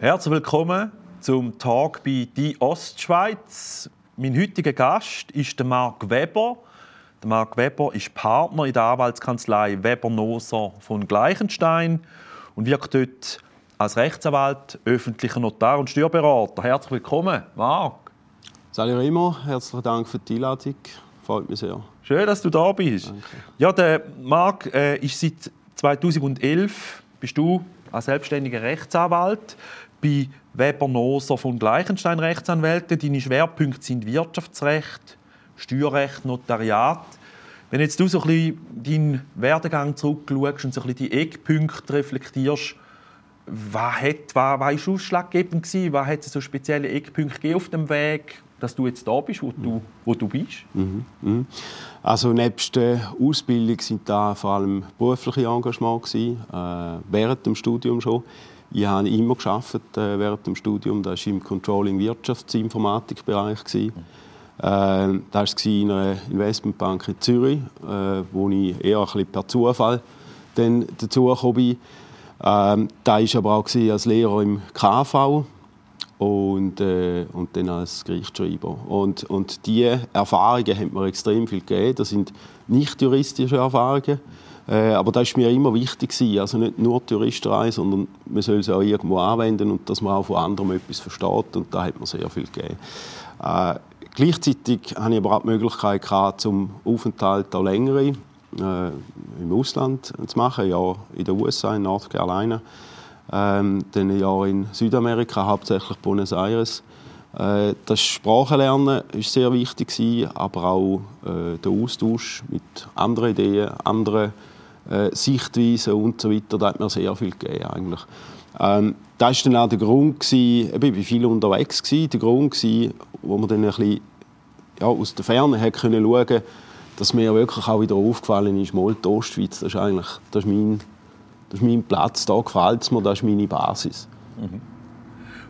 Herzlich willkommen zum Tag bei Die Ostschweiz. Mein heutiger Gast ist der Marc Weber. Der Marc Weber ist Partner in der Anwaltskanzlei Weber-Noser von Gleichenstein und wirkt dort als Rechtsanwalt, öffentlicher Notar und Steuerberater. Herzlich willkommen, Marc. Salut Rimo, herzlichen Dank für die Einladung. Freut mich sehr. Schön, dass du da bist. Danke. Ja, der Marc äh, ist seit 2011 bist du als selbstständiger Rechtsanwalt bei Weber Noser von Gleichenstein Rechtsanwälte. Deine Schwerpunkte sind Wirtschaftsrecht, Steuerrecht, Notariat. Wenn jetzt du so ein bisschen deinen Werdegang zurückschaust und so ein bisschen die Eckpunkte reflektierst, was, hat, was, was ist ausschlaggebend gewesen? Was hat es so spezielle Eckpunkte auf dem Weg, dass du jetzt da bist, wo du, wo du bist? Mhm. Also nebst der Ausbildung sind da vor allem berufliche Engagement gewesen, äh, während dem Studium schon. Ich habe immer geschafft äh, während dem Studium. Das war im Controlling Wirtschaftsinformatikbereich gewesen. Äh, das war in einer Investmentbank in Zürich, äh, wo ich eher ein bisschen per Zufall dann dazu gekommen bin. Ähm, da war aber auch als Lehrer im KV und, äh, und dann als Gerichtsschreiber. Und, und diese Erfahrungen haben mir extrem viel gegeben. Das sind nicht juristische Erfahrungen. Äh, aber das war mir immer wichtig. Gewesen. Also nicht nur die Juristerei, sondern man soll sie auch irgendwo anwenden und dass man auch von anderen etwas versteht. Und da hat mir sehr viel gegeben. Äh, gleichzeitig hatte ich aber auch die Möglichkeit, gehabt, zum Aufenthalt auch längere äh, im Ausland zu machen. Ja, in den USA, in North Carolina. Ähm, dann ein Jahr in Südamerika, hauptsächlich Buenos Aires. Äh, das Sprachenlernen war sehr wichtig, aber auch äh, der Austausch mit anderen Ideen, anderen äh, Sichtweisen und so weiter, da hat mir sehr viel gegeben eigentlich. Ähm, das war dann auch der Grund, gewesen, ich war viel unterwegs, gewesen, der Grund, gewesen, wo man dann ein bisschen ja, aus der Ferne hat können schauen dass mir wirklich auch wieder aufgefallen ist, mal die Ostschweiz, das ist eigentlich das ist mein, das ist mein Platz, da gefällt es mir, das ist meine Basis.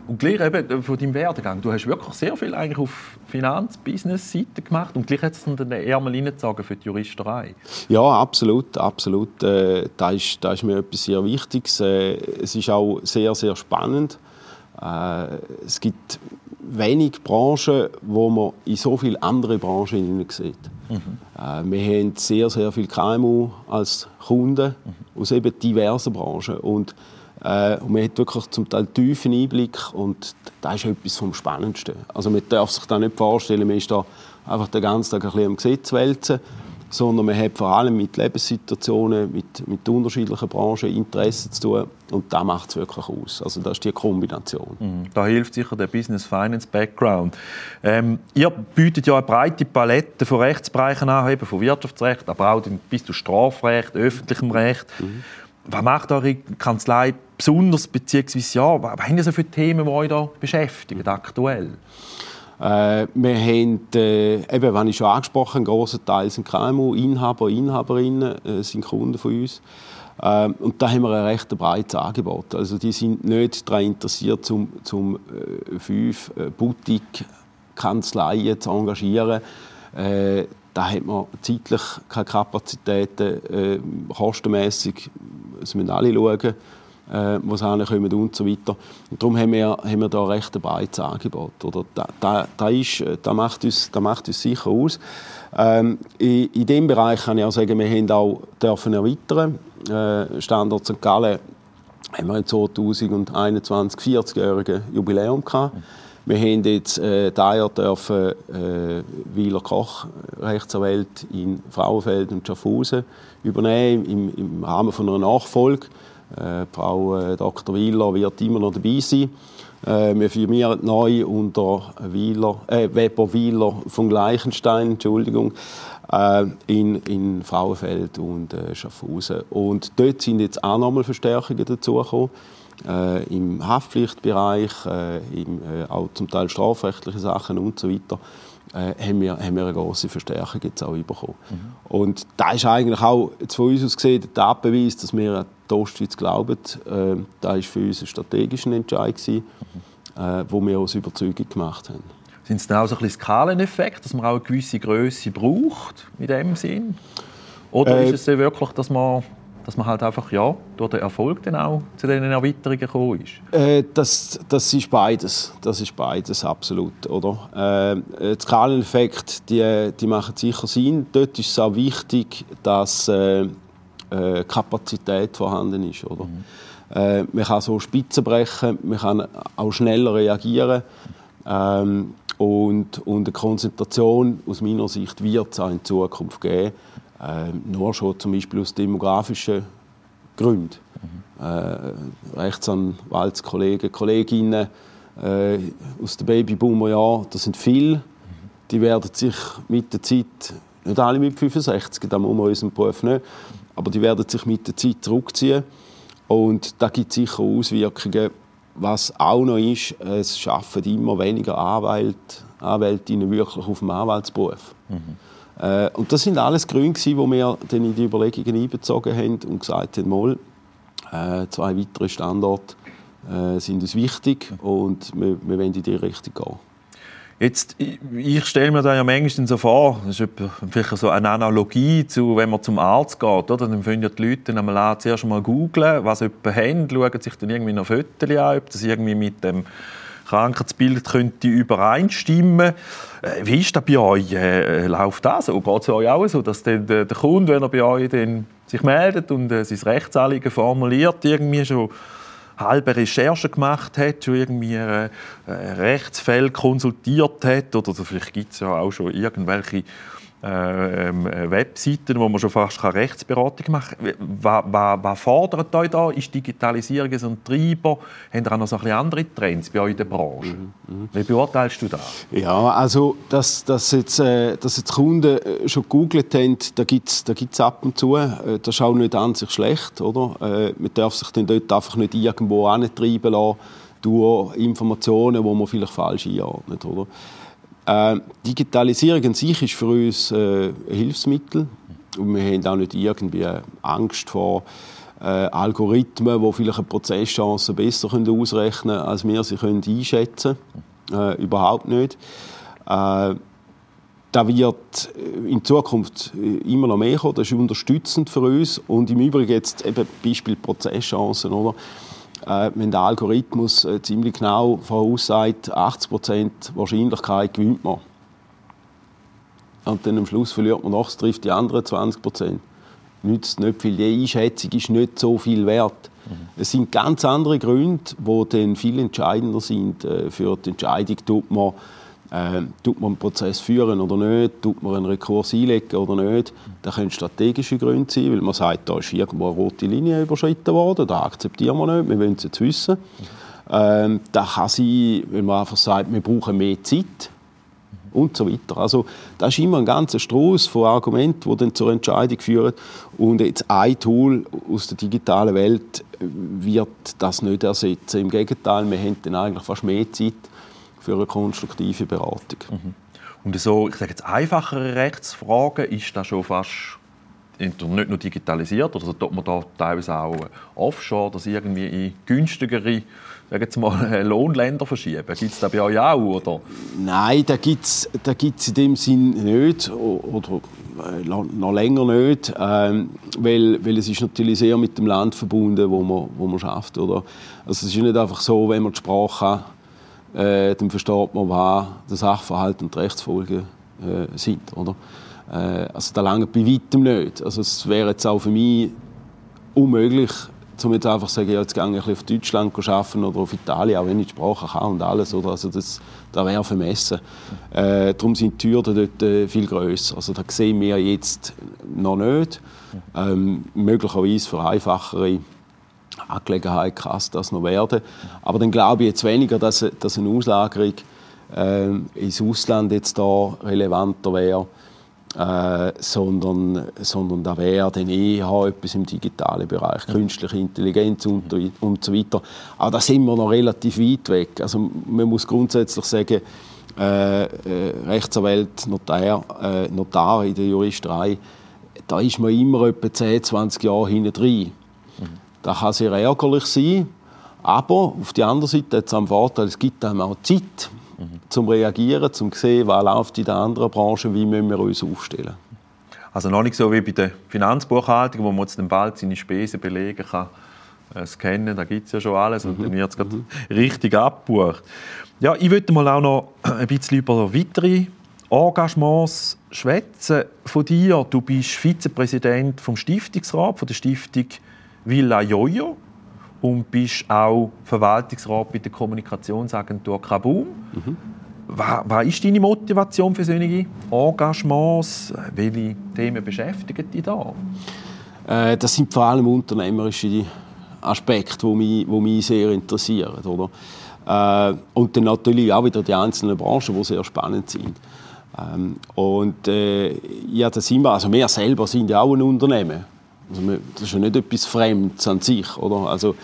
Und gleich eben von deinem Werdegang, du hast wirklich sehr viel eigentlich auf Finanz-Business-Seite gemacht und gleich hat es dann den Ärmel reingezogen für die Juristerei. Ja, absolut, absolut. Äh, da, ist, da ist mir etwas sehr Wichtiges. Äh, es ist auch sehr, sehr spannend. Äh, es gibt wenig Branchen, wo man in so viele andere Branchen hinein sieht. Äh, wir haben sehr, sehr viele KMU als Kunden aus eben diversen Branchen. Und, äh, und man hat wirklich zum Teil tiefen Einblick und das ist etwas vom Spannendsten. Also man darf sich da nicht vorstellen, man ist da einfach den ganzen Tag ein bisschen am Gesetz wälzen, sondern man hat vor allem mit Lebenssituationen, mit, mit unterschiedlichen Branchen Interessen zu tun und das macht es wirklich aus. Also das ist die Kombination. Mhm. Da hilft sicher der Business Finance Background. Ähm, ihr bietet ja eine breite Palette von Rechtsbereichen an, eben von Wirtschaftsrecht, aber auch bis zu Strafrecht, öffentlichem Recht. Was macht eure Kanzlei besonders, beziehungsweise ja, was haben ihr so für Themen, die euch da beschäftigen aktuell? Äh, wir haben, äh, eben, wenn ich schon angesprochen, einen grossen Teil sind KMU, Inhaber, Inhaberinnen äh, sind Kunden von uns. Ähm, und da haben wir ein recht breites Angebot. Also die sind nicht daran interessiert, zum, zum äh, fünf äh, Boutique-Kanzleien zu engagieren. Äh, da hat man zeitlich keine Kapazitäten, äh, kostenmässig müssen alle schauen äh, wo sie hinkommen und so weiter. Und darum haben wir, haben wir da recht ein breites Angebot. Oder da, da, da, ist, da, macht uns, da macht uns sicher aus. Ähm, in, in diesem Bereich kann ich auch sagen, wir haben auch dürfen erweitern. Äh, Standort St. Gallen haben wir in 2021 40-jährige Jubiläum gehabt. Wir haben jetzt äh, Jahr dürfen, äh, Wieler Koch, Rechtsanwalt in Frauenfeld und Schaffhausen übernehmen im, im Rahmen von einer Nachfolge. Äh, Frau äh, Dr. Wieler wird immer noch dabei sein. Äh, wir firmieren neu unter Wieler, äh, Weber Wieler von Gleichenstein, Entschuldigung, äh, in, in Frauenfeld und äh, Schaffhausen. Und dort sind jetzt auch nochmal Verstärkungen dazugekommen. Äh, Im Haftpflichtbereich, äh, im, äh, auch zum Teil strafrechtliche Sachen und so weiter, äh, haben, wir, haben wir eine große Verstärkung jetzt auch bekommen. Und da ist eigentlich auch jetzt von uns aus gesehen der Tatbeweis, dass wir an die Ostschweiz glauben. Äh, da ist für uns ein strategischer Entscheid gewesen, äh, wo wir aus Überzeugung gemacht haben. Sind es dann auch so ein bisschen Skaleneffekt, dass man auch eine gewisse Größe braucht in dem Sinn? Oder Äh, ist es wirklich, dass man dass man halt einfach ja, durch den Erfolg dann auch zu diesen Erweiterungen gekommen ist? Äh, das, das ist beides. Das ist beides, absolut. Oder? Äh, die Skaleneffekte die, die machen sicher Sinn. Dort ist es auch wichtig, dass äh, äh Kapazität vorhanden ist. Oder? Mhm. Äh, man kann so Spitzen brechen, man kann auch schneller reagieren. Ähm, und, und eine Konzentration aus meiner Sicht wird es auch in Zukunft geben. Äh, nur schon zum Beispiel aus demografischen Gründen. Mhm. Äh, Rechtsanwaltskollegen, Kolleginnen äh, aus den Babyboomer-Jahren, das sind viele, die werden sich mit der Zeit, nicht alle mit 65, da muss man unseren Beruf nicht, aber die werden sich mit der Zeit zurückziehen. Und da gibt es sicher Auswirkungen. Was auch noch ist, es schaffen immer weniger Anwälte, Anwältinnen wirklich auf dem Anwaltsberuf. Mhm. Äh, und das sind alles Gründe, die wir dann in die Überlegungen einbezogen haben und gesagt haben, mal, äh, zwei weitere Standorte äh, sind uns wichtig und wir, wir wollen in die Richtung gehen. Jetzt, ich stelle mir da ja manchmal so vor, das ist vielleicht so eine Analogie zu, wenn man zum Arzt geht, oder? dann finden ja die Leute einmal zuerst mal googeln, was jemand haben, schauen sich dann irgendwie noch Fotos an, ob das irgendwie mit dem Krankheitsbild könnte übereinstimmen. Äh, wie ist das bei euch? Äh, läuft das so? Geht es euch auch so, dass der, der, Kunde, wenn er bei euch dann sich meldet und äh, sein Rechtsanliegen formuliert, irgendwie schon halbe Recherche gemacht hat, schon irgendwie äh, Rechtsfälle konsultiert hat oder vielleicht gibt es ja auch schon irgendwelche äh, ähm, Webseiten, wo man schon fast Rechtsberatung machen kann. Was, was, was fordert euch da? Ist Digitalisierung so ein Treiber? Habt ihr auch noch so ein bisschen andere Trends bei euch in der Branche? Mhm. mhm. Wie beurteilst du das? Ja, also, dass, dass, jetzt, äh, dass jetzt Kunden äh, schon gegoogelt haben, da gibt es da gibt's ab und zu. Äh, das ist auch nicht an sich schlecht. Oder? Äh, man darf sich dann dort einfach nicht irgendwo antreiben lassen durch Informationen, die man vielleicht falsch einordnet. Oder? Äh, Digitalisierung an sich ist für uns äh, ein Hilfsmittel. Und wir haben auch nicht irgendwie Angst vor äh, Algorithmen, die vielleicht eine Prozesschance besser können ausrechnen können, als wir sie können einschätzen können. Äh, überhaupt nicht. Äh, da wird in Zukunft immer noch mehr kommen. Das ist unterstützend für uns. Und im Übrigen jetzt eben Beispiel Prozesschancen. Oder? Äh, wenn der Algorithmus äh, ziemlich genau voraussagt, 80% Wahrscheinlichkeit gewinnt man. Und dann am Schluss verliert man noch, es trifft die anderen 20%. Nützt nicht viel. Die Einschätzung ist nicht so viel wert. Mhm. Es sind ganz andere Gründe, die dann viel entscheidender sind. Äh, für die Entscheidung tut man äh, tut man einen Prozess führen oder nicht? Tut man einen Rekurs einlegen oder nicht? Das können strategische Gründe sein, weil man sagt, da ist irgendwo eine rote Linie überschritten worden, das akzeptieren wir nicht, wir wollen es jetzt wissen. Ähm, das kann sein, wenn man einfach sagt, wir brauchen mehr Zeit und so weiter. Also das ist immer ein ganzer Strauß von Argumenten, die dann zur Entscheidung führen. Und jetzt ein Tool aus der digitalen Welt wird das nicht ersetzen. Im Gegenteil, wir haben dann eigentlich fast mehr Zeit, für eine konstruktive Beratung. Mhm. Und so, ich sage jetzt einfachere Rechtsfragen, ist das schon fast nicht nur digitalisiert, oder also tut man da teilweise auch offshore, dass irgendwie in günstigere sagen jetzt mal, Lohnländer verschieben? Gibt es das bei euch auch? Oder? Nein, da gibt es da gibt's in dem Sinn nicht oder äh, noch länger nicht, ähm, weil, weil es ist natürlich sehr mit dem Land verbunden, wo man, wo man schafft. Oder? Also es ist nicht einfach so, wenn man die Sprache hat, äh, dann versteht man, was der Sachverhalt und die Rechtsfolgen äh, sind. Oder? Äh, also da lange bei weitem nicht. Also es wäre jetzt auch für mich unmöglich, um jetzt einfach zu sagen, ja, jetzt gehe ich auf Deutschland arbeiten oder auf Italien, auch wenn ich die Sprache kann und alles. Oder? Also das, das wäre vermessen. Äh, darum sind die Türen dort äh, viel grösser. Also das sehen wir jetzt noch nicht. Ähm, möglicherweise für einfachere Angelegenheit krass das noch werden. Aber dann glaube ich jetzt weniger, dass, dass eine Auslagerung äh, ins Ausland jetzt da relevanter wäre, äh, sondern, sondern da wäre dann eher etwas im digitalen Bereich, künstliche Intelligenz und, und so weiter. Aber da sind wir noch relativ weit weg. Also man muss grundsätzlich sagen, äh, äh, Rechtsanwalt, Notar, äh, Notar in der Juristerei, da ist man immer etwa 10, 20 Jahre hinten drin. Das kann sehr ärgerlich sein. Aber auf der anderen Seite hat es einen Vorteil, es gibt einem auch Zeit, mhm. zum Reagieren, zum sehen, was läuft in der anderen Branche, wie müssen wir uns aufstellen. Also noch nicht so wie bei der Finanzbuchhaltung, wo man jetzt bald seine Spesen belegen kann, äh, scannen, da gibt es ja schon alles und mhm. dann wird es mhm. richtig abgebucht. Ja, ich würde mal auch noch ein bisschen über weitere Engagements schwätzen von dir. Du bist Vizepräsident vom Stiftungsrat von der Stiftung Villa Jojo und bist auch Verwaltungsrat bei der Kommunikationsagentur Kabum. Mhm. Was, was ist deine Motivation für solche Engagements? Welche Themen beschäftigen dich da? Äh, das sind vor allem unternehmerische Aspekte, die mich, die mich sehr interessieren. Oder? Äh, und dann natürlich auch wieder die einzelnen Branchen, die sehr spannend sind. Ähm, und äh, ja, das sind wir, also wir selber sind ja auch ein Unternehmen. Also das ist ja nicht etwas Fremdes an sich. Oder? Also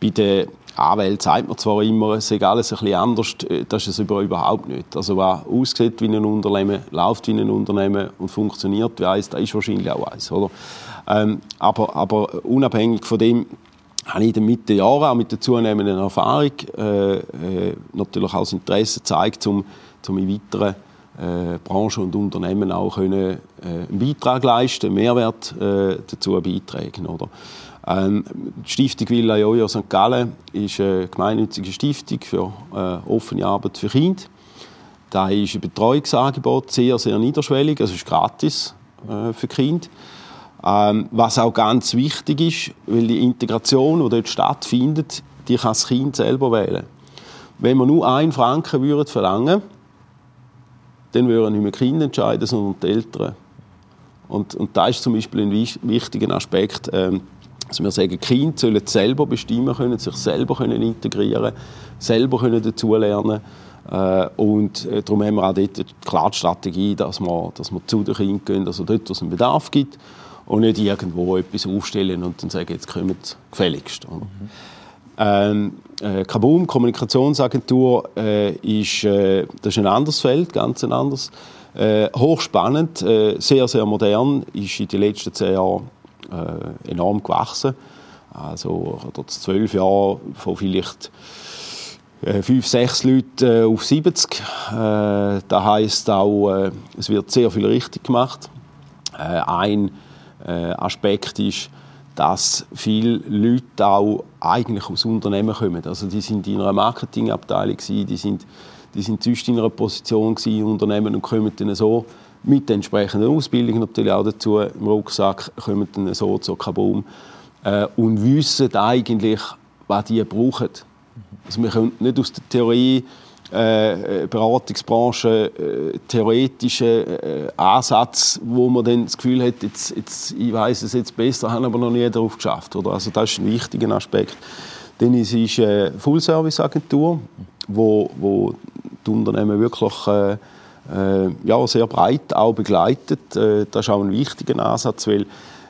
bei den Anwälten sagt man zwar immer, es sei alles ein bisschen anders, äh, das ist es überhaupt nicht. Also was aussieht wie ein Unternehmen, läuft wie ein Unternehmen und funktioniert wie eins, das ist wahrscheinlich auch eins. Oder? Ähm, aber, aber unabhängig von dem habe ich mit den Jahren, auch mit der zunehmenden Erfahrung, äh, äh, natürlich auch das Interesse gezeigt, um, um in weiteren äh, Branchen und Unternehmen auch können, äh, einen Beitrag leisten, Mehrwert äh, dazu beitragen. Oder? Ähm, die Stiftung Villa Jojo St. Gallen ist eine gemeinnützige Stiftung für äh, offene Arbeit für Kinder. Da ist ein Betreuungsangebot sehr, sehr niederschwellig, also ist gratis äh, für Kinder. Ähm, was auch ganz wichtig ist, weil die Integration, die dort stattfindet, die kann das Kind selber wählen. Wenn wir nur einen Franken würden verlangen dann würden nicht mehr Kinder entscheiden, sondern die Eltern. Und, und da ist zum Beispiel ein wichtiger Aspekt, ähm, dass wir sagen, Kinder sollen selber bestimmen können, sich selber können integrieren selber können dazulernen äh, und äh, darum haben wir auch dort klar die Strategie, dass wir, dass wir zu den Kindern gehen, also dort, wo es einen Bedarf gibt und nicht irgendwo etwas aufstellen und dann sagen, jetzt kommen sie gefälligst. Mhm. Ähm, äh, Kabum, Kommunikationsagentur, äh, ist, äh, das ist ein anderes Feld, ganz ein anderes. Äh, hochspannend, äh, sehr, sehr modern, ist in den letzten zehn Jahren äh, enorm gewachsen. Also oder zwölf Jahre von vielleicht fünf, sechs Leuten auf 70. Äh, das heisst auch, es wird sehr viel richtig gemacht. ein Aspekt ist, dass viele Leute auch eigentlich aus Unternehmen kommen. Also die sind in einer Marketingabteilung die sind, die sind sonst in einer Position in Unternehmen und kommen dann so mit der entsprechenden Ausbildung natürlich auch dazu im Rucksack, kommen dann so zur Kabum äh, und wissen eigentlich, was die brauchen. Also wir können nicht aus der Theorie äh, Beratungsbranche äh, theoretischen äh, Ansatz, wo man dann das Gefühl hat, jetzt, jetzt, ich weiß es jetzt besser, haben aber noch nie darauf geschafft. Oder? Also das ist ein wichtiger Aspekt. Dann ist es eine Full-Service-Agentur, wo, wo die Unternehmen wirklich äh, äh, ja, sehr breit auch begleitet. Äh, das ist auch ein wichtiger Ansatz, weil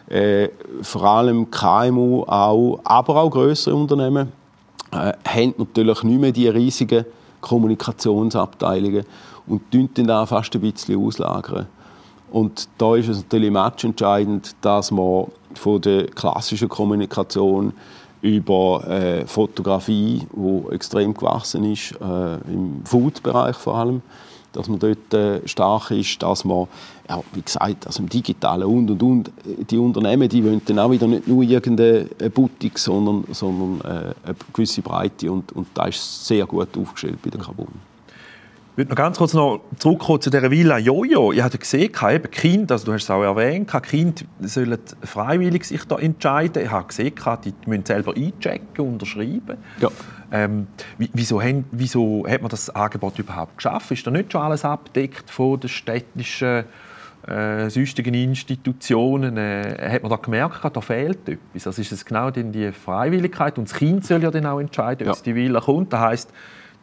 äh, vor allem KMU, auch, aber auch größere Unternehmen, äh, haben natürlich nicht mehr die riesigen Kommunikationsabteilungen und dann da fast ein bisschen auslagern. Und da ist es natürlich matchentscheidend, dass man von der klassischen Kommunikation über äh, Fotografie, wo extrem gewachsen ist, äh, im Food-Bereich vor allem, dass man dort äh, stark ist, dass man, ja, wie gesagt, also im Digitalen und und und, die Unternehmen, die wollen dann auch wieder nicht nur irgendeine Boutique, sondern, sondern äh, eine gewisse Breite und, und da ist sehr gut aufgestellt bei der Kabum. Ich würde noch ganz kurz noch zurückkommen zu dieser Villa Jojo. Ich habe gesehen, eben Kinder, also du hast es auch erwähnt, Kinder sollen freiwillig sich da entscheiden. Ich habe gesehen, die müssen selber einchecken, unterschreiben. Ja. Ähm, wieso, haben, wieso hat man das Angebot überhaupt geschaffen? Ist da nicht schon alles abdeckt von den städtischen äh, sonstigen Institutionen? Äh, hat man da gemerkt, da fehlt etwas? Also ist es genau die Freiwilligkeit und das Kind soll ja dann auch entscheiden, ob ja. die Villa kommt. Das heisst,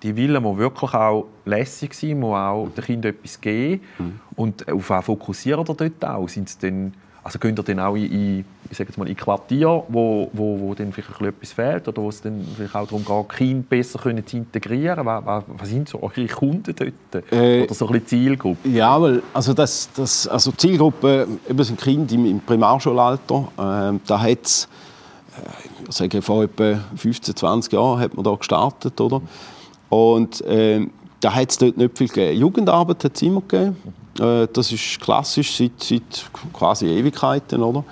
die Villa muss wirklich auch lässig sein, muss auch den Kindern etwas geben. Mhm. Und auf was fokussiert ihr dort auch? Sind es denn also könnt ihr dann auch in, ich sage jetzt mal, in Quartier, wo, wo, wo dann vielleicht etwas fehlt oder wo es dann vielleicht auch darum geht, Kinder besser können zu integrieren? Was, was, was sind so eure Kunden dort? Äh, oder so ein bisschen Zielgruppe? Ja, weil, also das, das, also Zielgruppe eben sind Kinder im, im Primarschulalter. Äh, da hat es, äh, ich sage, vor etwa 15, 20 Jahren hat man da gestartet, oder? Und äh, da hat es dort nicht viel gegeben. Jugendarbeit hat es immer gegeben. Äh, das ist klassisch seit, seit quasi Ewigkeiten, oder?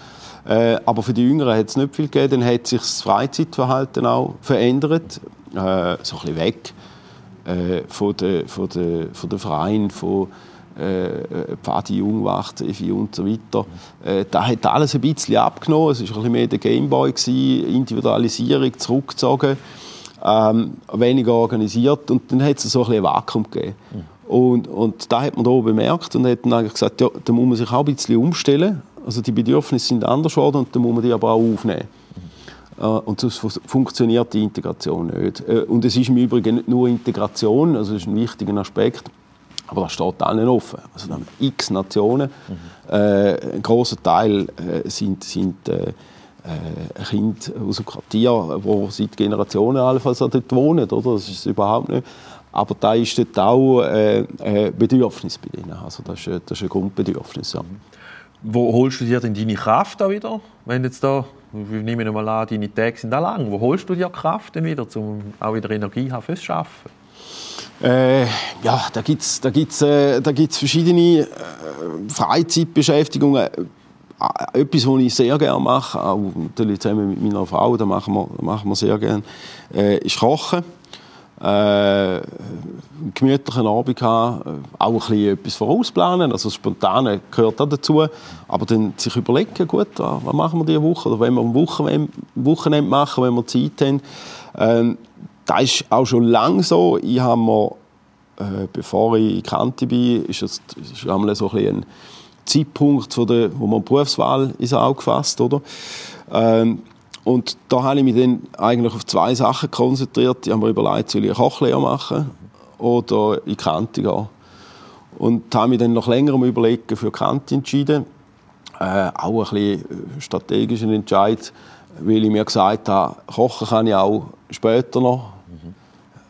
Äh, aber für die Jüngeren hat es nicht viel gegeben. Dann hat sich das Freizeitverhalten auch verändert, äh, so ein bisschen weg von den von der, von der Vereinen, von Pfadi Jungwacht, Evi und so weiter. Da hat alles ein bisschen abgenommen. Es war ein bisschen mehr der Gameboy, Individualisierung, zurückgezogen, ähm, weniger organisiert und dann hat es so ein, bisschen ein Vakuum gegeben. Mhm. Und, und da hat man da bemerkt und hat dann eigentlich gesagt, ja, da muss man sich auch ein bisschen umstellen. Also die Bedürfnisse sind anders geworden und da muss man die aber auch aufnehmen. Mhm. Und sonst funktioniert die Integration nicht. Äh, und es ist im Übrigen nicht nur Integration, also das ist ein wichtiger Aspekt, aber das steht allen offen. Also da haben x Nationen. Mhm. Äh, ein großer Teil äh, sind, sind äh, äh Kinder aus Quartier, die seit Generationen allenfalls dort wohnen. Oder? Das ist überhaupt nicht. Aber da ist dort auch äh, ein Bedürfnis bei ihnen. Also das ist, das ist ein Grundbedürfnis. Ja. Wo holst du dir denn deine Kraft da wieder? Wenn jetzt da, ich nehme mal an, deine Tage sind da lang. Wo holst du dir Kraft denn wieder, um auch wieder Energie haben fürs Arbeiten? Äh, ja, da gibt es da gibt's, äh, da gibt's verschiedene äh, Freizeitbeschäftigungen. Äh, etwas, was ich sehr gerne mache, auch natürlich zusammen mit meiner Frau, das machen wir, machen wir sehr gerne, äh, ist Kochen. Äh, einen gemütlichen Abend haben, äh, auch ein bisschen etwas vorausplanen, also spontan gehört auch dazu, aber dann sich überlegen, gut, was machen wir diese Woche, oder wenn wir am Wochenende, machen, wenn wir Zeit haben. Ähm, das ist auch schon lange so. Ich habe mir, äh, bevor ich in Kante bin, ist es ist so ein, ein Zeitpunkt, von der, wo man Berufswahl ins Auge fasst, oder? Ähm, und da habe ich mich dann eigentlich auf zwei Sachen konzentriert. Ich habe mir überlegt, soll ich eine Kochlehre machen oder in Kante gehen. Und habe mich dann noch länger Überlegen für Kante entschieden. Äh, auch ein bisschen strategischen Entscheid, weil ich mir gesagt habe, kochen kann ich auch später noch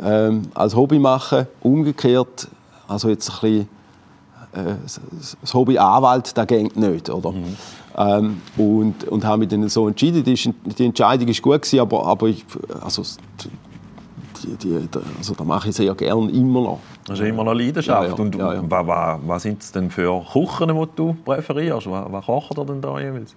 ähm, als Hobby machen. Umgekehrt, also jetzt ein bisschen, äh, das Hobby Anwalt, das geht nicht, oder? Mhm. Ähm, und, und habe mich dann so entschieden. Die, die Entscheidung war gut gewesen, aber, aber ich, also, die, die, also das mache ich sehr gerne immer noch. Das ist immer noch Leidenschaft. Ja, ja. Und ja. Was, was, was sind es denn für Küchen, die du präferierst? Was, was kocht ihr denn da jeweils?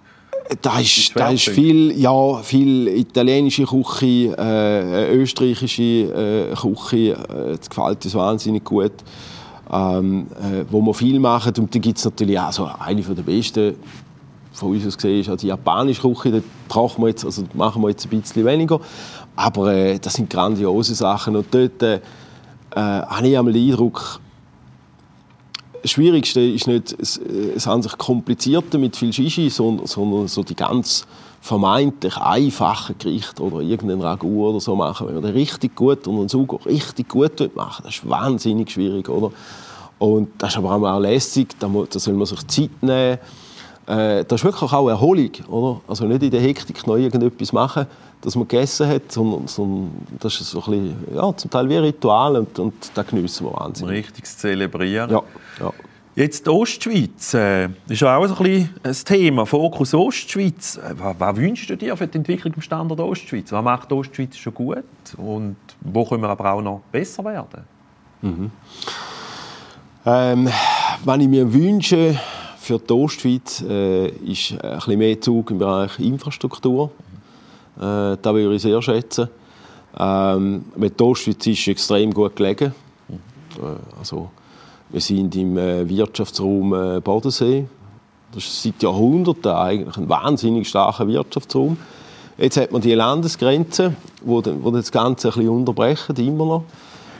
Da ist, da ist viel, ja, viel italienische Küche, äh, österreichische äh, Küche. Äh, das gefällt uns wahnsinnig gut. Ähm, äh, wo wir viel machen. Und dann gibt es natürlich auch so eine der besten von uns aus gesehen ist die japanische Küche. Da brauchen wir jetzt, also machen wir jetzt ein bisschen weniger. Aber äh, das sind grandiose Sachen. Und dort äh, habe ich den Eindruck, Schwierigste ist nicht es, es an sich komplizierte mit viel Shishi, sondern, sondern so die ganz vermeintlich einfachen Gerichte oder irgendein Ragout oder so machen. Wenn man den richtig gut und einen Sugo richtig gut machen das ist wahnsinnig schwierig, oder? Und das ist aber auch lässig, da soll man sich Zeit nehmen. Äh, das ist wirklich auch Erholung, oder? Also nicht in der Hektik noch irgendetwas machen, dass man gegessen hat, sondern, sondern das ist so ein bisschen, ja, zum Teil wie ein Ritual und, und das geniessen wir wahnsinnig. Richtig zu zelebrieren. Ja, ja. Jetzt die Ostschweiz äh, ist auch ein, bisschen ein Thema, Fokus Ostschweiz. Äh, was, was, wünschst du dir für die Entwicklung im Standort Ostschweiz? Was macht die Ostschweiz schon gut und wo können wir aber auch noch besser werden? Mhm. Ähm, was ich mir wünsche für die Ostschweiz, äh, ist ein bisschen mehr Zug im Bereich Infrastruktur. Äh, das würde ich sehr schätzen. Ähm, die Ostschweiz ist extrem gut gelegen. Äh, also, wir sind im äh, Wirtschaftsraum äh, Bodensee. Das ist seit Jahrhunderten eigentlich ein wahnsinnig starker Wirtschaftsraum. Jetzt hat man die Landesgrenzen, wo das Ganze ein bisschen unterbrechen, immer noch.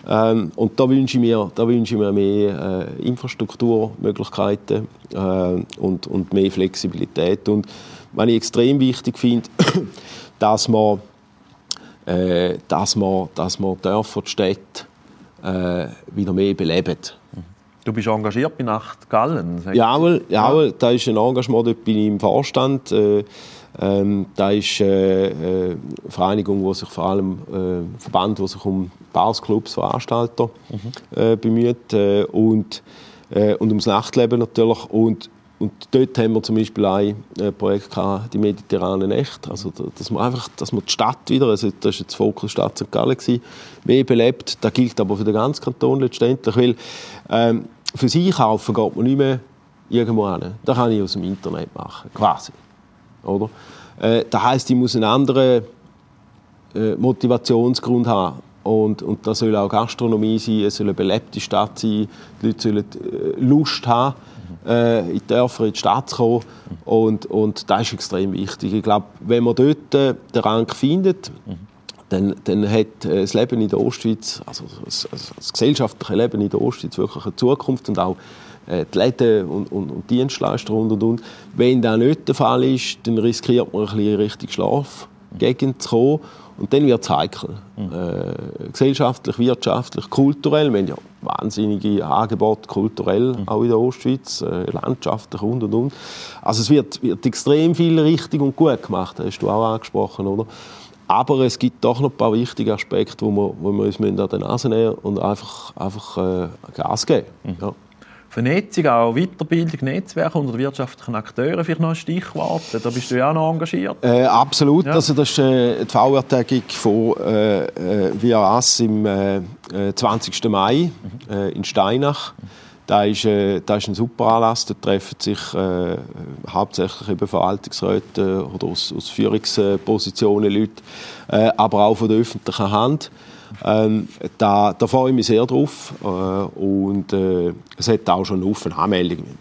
Ähm, und da wünsche ich mir, da wünsche ich mir mehr äh, Infrastrukturmöglichkeiten äh, und, und mehr Flexibilität. Und was ich extrem wichtig finde, dass man, äh, dass man, dass man Dörfer und Städte äh, wieder mehr beleben. Du bist engagiert bei Nacht Gallen. Jawohl, jawohl, da ist ein Engagement, dort bin ich im Vorstand. Äh, ähm, da ist äh, äh, eine Vereinigung, wo sich vor allem äh, Verband, wo sich um Bars, Clubs, Veranstalter mhm. äh, bemüht äh, und, äh, und ums Nachtleben natürlich. Und und dort haben wir zum Beispiel ein äh, Projekt gehabt, die mediterrane Nächte, also dass man einfach, dass man die Stadt wieder, also das war jetzt Fokus Stadt St. Gallen gewesen, mehr belebt. Das gilt aber für den ganzen Kanton letztendlich, weil ähm, fürs Einkaufen geht man nicht mehr irgendwo hin. Das kann ich aus dem Internet machen, quasi, oder? Äh, das heißt, ich muss einen anderen äh, Motivationsgrund haben. Und, und das soll auch Gastronomie sein, es soll eine belebte Stadt sein, die Leute sollen äh, Lust haben, äh, in die Dörfer, in die Stadt zu kommen. Und, und das ist extrem wichtig. Ich glaube, wenn man dort äh, den Rang findet, dann, dann hat äh, das Leben in der Ostschweiz, also das, also das gesellschaftliche Leben in der Ostschweiz wirklich eine Zukunft und auch äh, die Läden und, und, und Dienstleister und, und, und. Wenn das nicht der Fall ist, dann riskiert man ein bisschen richtig Schlafgegend zu kommen und dann wird es heikel. Mhm. Äh, gesellschaftlich, wirtschaftlich, kulturell. Wir haben ja wahnsinnige Angebote kulturell, mhm. auch in der Ostschweiz, äh, landschaftlich und und und. Also es wird, wird extrem viel richtig und gut gemacht, hast du auch angesprochen, oder? Aber es gibt doch noch ein paar wichtige Aspekte, wo wir, wo wir uns an den Nase nehmen und einfach, einfach äh, Gas geben. Mhm. Ja. Vernetzung, auch Weiterbildung, Netzwerke unter wirtschaftlichen Akteuren, vielleicht noch ein Stichwort. Da bist du ja auch noch engagiert. Äh, absolut. Ja. Also das ist äh, die VR-Tagung von äh, äh VRAS im äh, 20. Äh, Mai mhm. äh, in Steinach. Da ist, äh, da ist ein super Anlass. Da treffen sich äh, hauptsächlich eben Verwaltungsräte oder aus, aus Führungspositionen Leute, äh, aber auch von der öffentlichen Hand. Ähm, da, da freue ich mich sehr drauf. Äh, und äh, es hat auch schon einen Haufen Anmeldungen.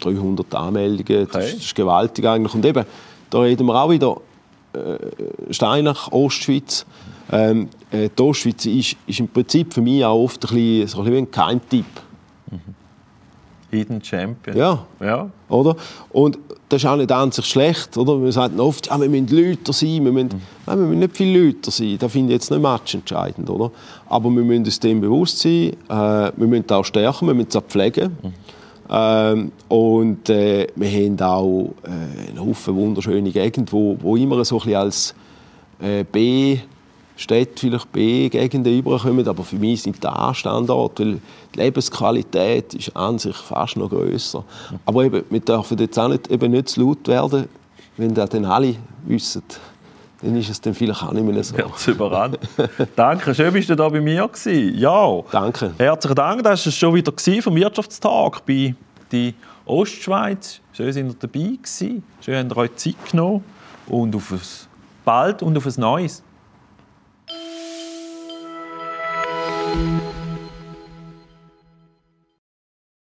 300 Anmeldungen, das, okay. ist gewaltig eigentlich. Und eben, da reden wir auch wieder äh, Steinach, Ostschweiz. Ähm, äh, die Ostschweiz ist, ist im Prinzip für mich auch oft ein bisschen, so ein bisschen ein Keimtipp. Mhm. Hidden Champion. Ja. ja. Oder? Und das ist auch nicht an sich schlecht. Oder? Wir sagen oft, ja, wir müssen Leute sein. Wir müssen, mhm. nein, wir müssen nicht viele Leute sein. Das finde ich jetzt nicht matchentscheidend. Oder? Aber wir müssen uns dem bewusst sein. Äh, wir müssen auch stärken, wir müssen es pflegen. Mhm. Ähm, und äh, wir haben auch äh, einen Haufen wunderschöne Gegend, wo, wo immer so ein bisschen als äh, B Städte vielleicht B-Gegenden überkommen, aber für mich sind da Standorte, weil die Lebensqualität ist an sich fast noch grösser. Aber eben, wir dürfen jetzt auch nicht, eben nicht zu laut werden, wenn das dann alle wissen. Dann ist es dann vielleicht auch nicht mehr so. Herz überrannt. Danke, schön, bist du da bei mir gewesen. Ja. Danke. Herzlichen Dank, das war es schon wieder vom Wirtschaftstag bei die Ostschweiz. Schön, sind ihr dabei gewesen. Schön, habt ihr euch Zeit genommen und auf ein bald und auf ein Neues.